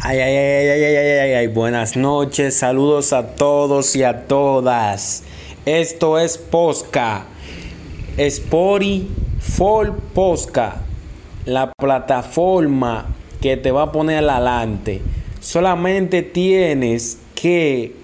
Ay, ay, ay, ay, ay, ay, ay, ay, buenas noches, saludos a todos y a todas. Esto es Posca, Spory for Posca, la plataforma que te va a poner adelante. Solamente tienes que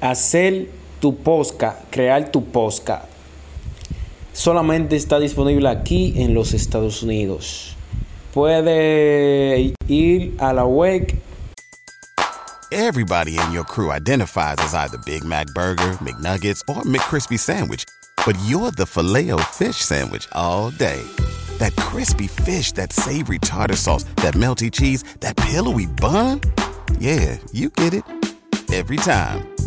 hacer tu Posca, crear tu Posca. Solamente está disponible aquí en los Estados Unidos. Puede ir a la web. Everybody in your crew identifies as either Big Mac Burger, McNuggets, or McCrispy Sandwich. But you're the filet fish Sandwich all day. That crispy fish, that savory tartar sauce, that melty cheese, that pillowy bun. Yeah, you get it. Every time.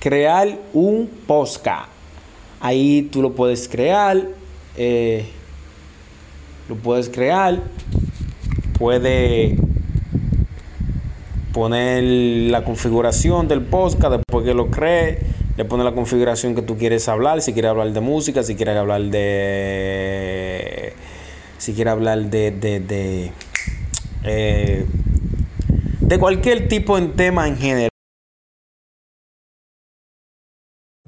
Crear un posca. Ahí tú lo puedes crear. eh, lo puedes crear. Puede poner la configuración del podcast después que lo cree. Le pone la configuración que tú quieres hablar. Si quieres hablar de música, si quieres hablar de. Si quieres hablar de. de, de, eh, de cualquier tipo de tema en general.